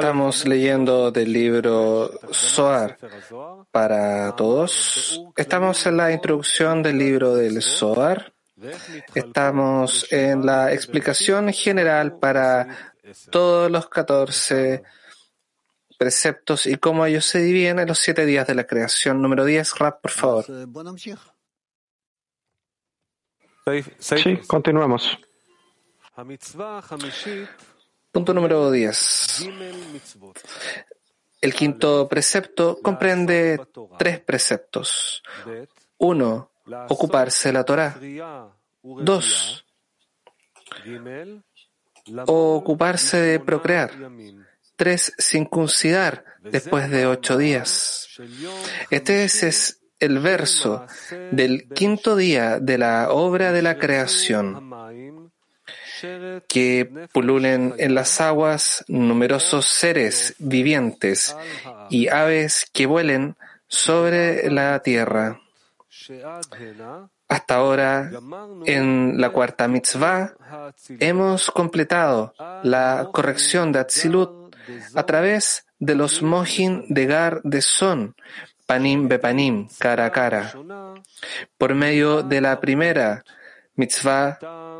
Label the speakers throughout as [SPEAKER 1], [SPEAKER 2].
[SPEAKER 1] Estamos leyendo del libro Zohar para todos. Estamos en la introducción del libro del Zohar. Estamos en la explicación general para todos los 14 preceptos y cómo ellos se dividen en los siete días de la creación. Número 10, Rap, por favor.
[SPEAKER 2] Sí, continuamos.
[SPEAKER 1] Punto número 10. El quinto precepto comprende tres preceptos. Uno, ocuparse la Torah. Dos, ocuparse de procrear. Tres, circuncidar después de ocho días. Este es el verso del quinto día de la obra de la creación que pululen en las aguas numerosos seres vivientes y aves que vuelen sobre la tierra. Hasta ahora, en la cuarta mitzvah, hemos completado la corrección de Atzilut a través de los mohin de Gar de Son, panim bepanim, cara a cara. Por medio de la primera mitzvah,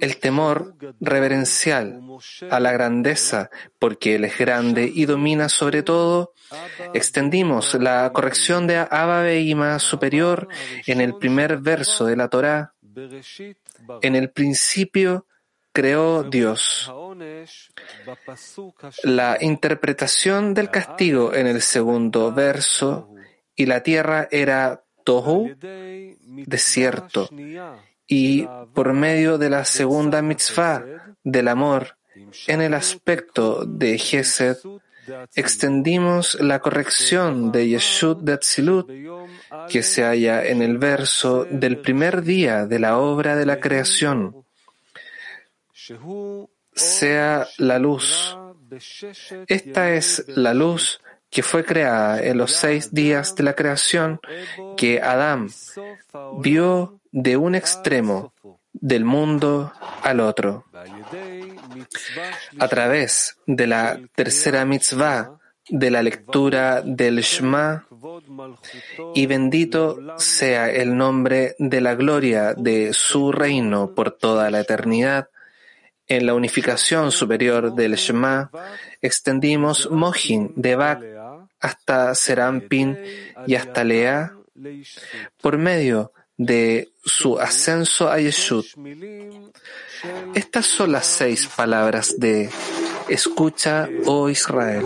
[SPEAKER 1] el temor reverencial a la grandeza, porque Él es grande y domina sobre todo, extendimos la corrección de Abba Beima superior en el primer verso de la Torá. En el principio creó Dios. La interpretación del castigo en el segundo verso y la tierra era Tohu, desierto, y por medio de la segunda mitzvah del amor en el aspecto de Gesed, extendimos la corrección de Yeshut de Atzilut que se halla en el verso del primer día de la obra de la creación. Sea la luz. Esta es la luz que fue creada en los seis días de la creación que Adán vio de un extremo del mundo al otro. A través de la tercera mitzvah de la lectura del Shema, y bendito sea el nombre de la gloria de su reino por toda la eternidad. En la unificación superior del Shema, extendimos Mohin de Bak hasta Serampin y hasta Lea por medio de su ascenso a Yeshut. Estas son las seis palabras de Escucha, oh Israel.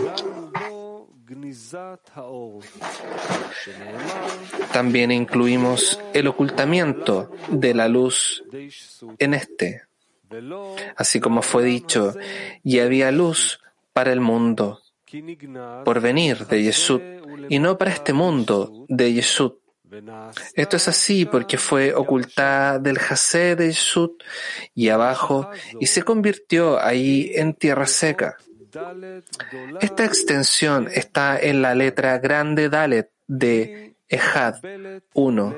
[SPEAKER 1] También incluimos el ocultamiento de la luz en este. Así como fue dicho, y había luz para el mundo, por venir de Yeshut, y no para este mundo de Yeshut. Esto es así porque fue ocultada del Jase de Yeshut y abajo y se convirtió ahí en tierra seca. Esta extensión está en la letra grande Dalet de Ejad 1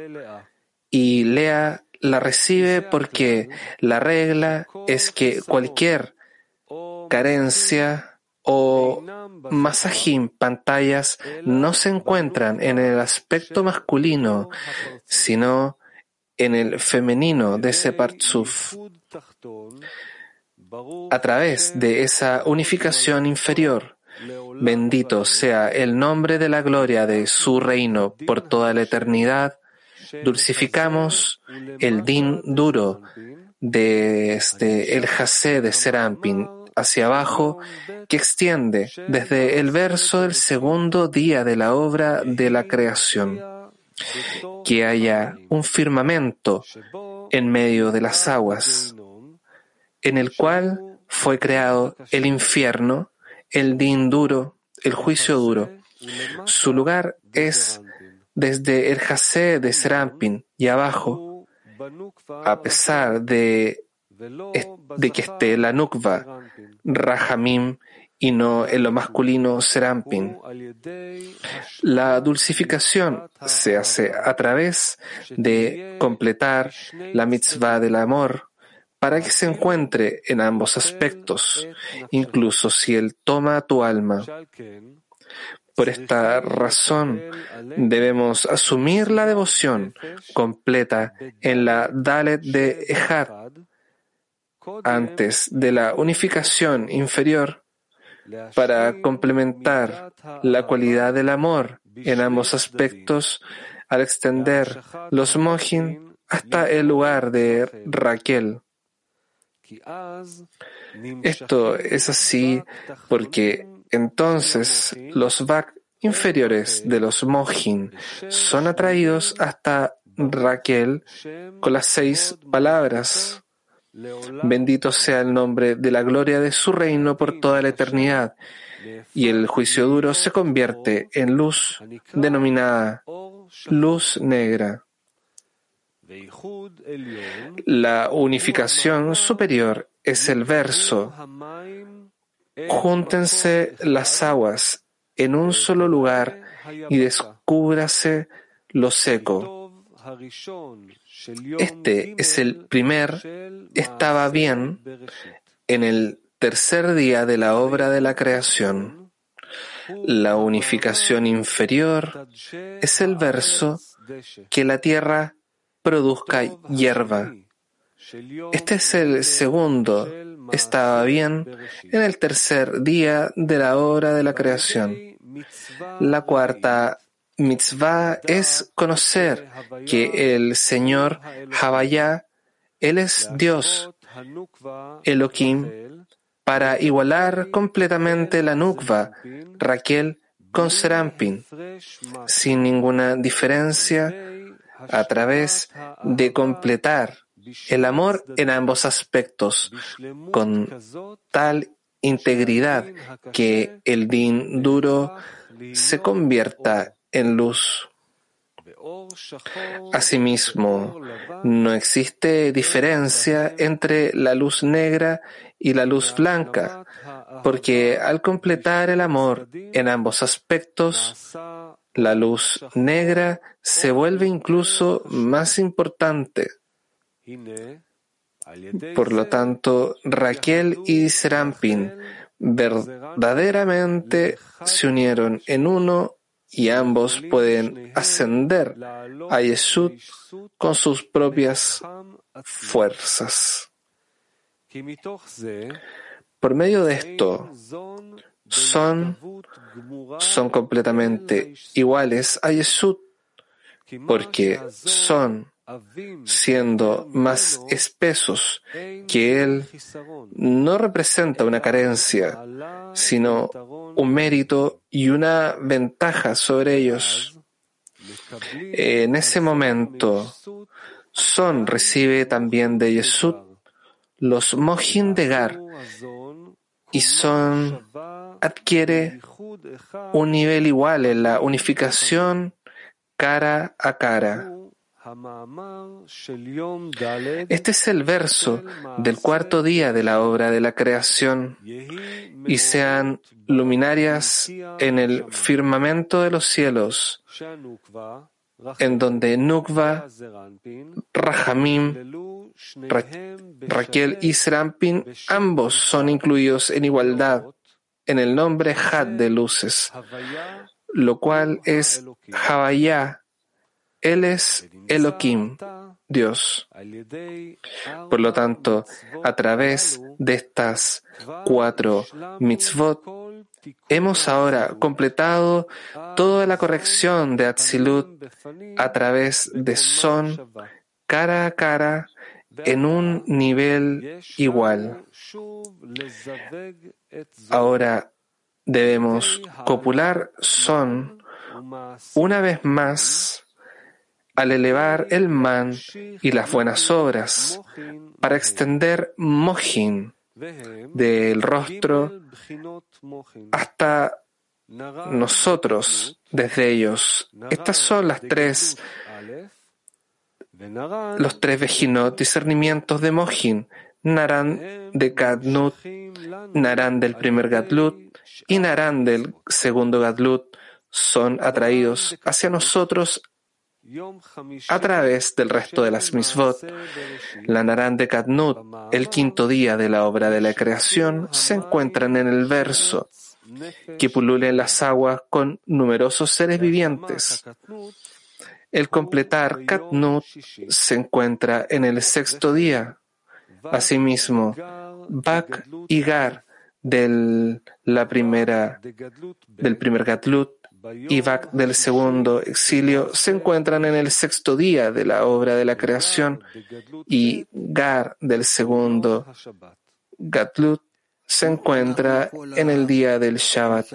[SPEAKER 1] y Lea la recibe porque la regla es que cualquier carencia o masajim, pantallas, no se encuentran en el aspecto masculino, sino en el femenino de ese partsuf. A través de esa unificación inferior, bendito sea el nombre de la gloria de su reino por toda la eternidad, dulcificamos el din duro desde el jase de Serampin hacia abajo que extiende desde el verso del segundo día de la obra de la creación. Que haya un firmamento en medio de las aguas, en el cual fue creado el infierno, el din duro, el juicio duro. Su lugar es desde el Jase de Serampin y abajo, a pesar de de que esté la nukva, rahamim, y no en lo masculino serampin. La dulcificación se hace a través de completar la mitzvah del amor para que se encuentre en ambos aspectos, incluso si él toma tu alma. Por esta razón debemos asumir la devoción completa en la Dalet de Ejad antes de la unificación inferior para complementar la cualidad del amor en ambos aspectos al extender los mohin hasta el lugar de Raquel. Esto es así porque entonces los Vak inferiores de los Mohin son atraídos hasta Raquel con las seis palabras. Bendito sea el nombre de la gloria de su reino por toda la eternidad. Y el juicio duro se convierte en luz denominada luz negra. La unificación superior es el verso. Júntense las aguas en un solo lugar y descúbrase lo seco. Este es el primer, estaba bien en el tercer día de la obra de la creación. La unificación inferior es el verso que la tierra produzca hierba. Este es el segundo, estaba bien, en el tercer día de la obra de la creación. La cuarta mitzvah es conocer que el Señor Havaya, Él es Dios, Elohim, para igualar completamente la Nukva, Raquel con Serampin, sin ninguna diferencia, a través de completar el amor en ambos aspectos, con tal integridad que el din duro se convierta en luz. Asimismo, no existe diferencia entre la luz negra y la luz blanca, porque al completar el amor en ambos aspectos, la luz negra se vuelve incluso más importante. Por lo tanto, Raquel y Serampin verdaderamente se unieron en uno y ambos pueden ascender a Yesud con sus propias fuerzas. Por medio de esto, son, son completamente iguales a Yesud, porque son siendo más espesos que Él, no representa una carencia, sino un mérito y una ventaja sobre ellos. En ese momento, Son recibe también de Yesud los Mohin de Gar y Son adquiere un nivel igual en la unificación cara a cara. Este es el verso del cuarto día de la obra de la creación. Y sean luminarias en el firmamento de los cielos, en donde Nukva, Rahamim, Raquel y Serampin ambos son incluidos en igualdad en el nombre Had de luces, lo cual es Havaya él es Elohim, Dios. Por lo tanto, a través de estas cuatro mitzvot, hemos ahora completado toda la corrección de Atzilut a través de Son cara a cara en un nivel igual. Ahora debemos copular Son una vez más al elevar el man y las buenas obras para extender mohin del rostro hasta nosotros desde ellos. Estas son las tres, los tres vejinot discernimientos de mohin, Naran de Gadnut, Naran del primer Gadlut y Naran del segundo Gadlut son atraídos hacia nosotros a través del resto de las misvot. La Naran de Katnut, el quinto día de la obra de la creación, se encuentran en el verso que pululen las aguas con numerosos seres vivientes. El completar Katnut se encuentra en el sexto día. Asimismo, Bak y Gar del, la primera, del primer Gatlut Bak del segundo exilio se encuentran en el sexto día de la obra de la creación y Gar del segundo Gatlut se encuentra en el día del Shabbat.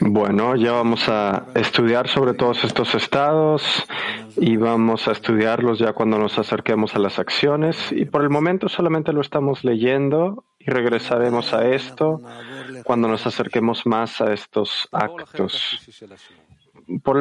[SPEAKER 2] Bueno, ya vamos a estudiar sobre todos estos estados y vamos a estudiarlos ya cuando nos acerquemos a las acciones y por el momento solamente lo estamos leyendo y regresaremos a esto cuando nos acerquemos más a estos actos. Por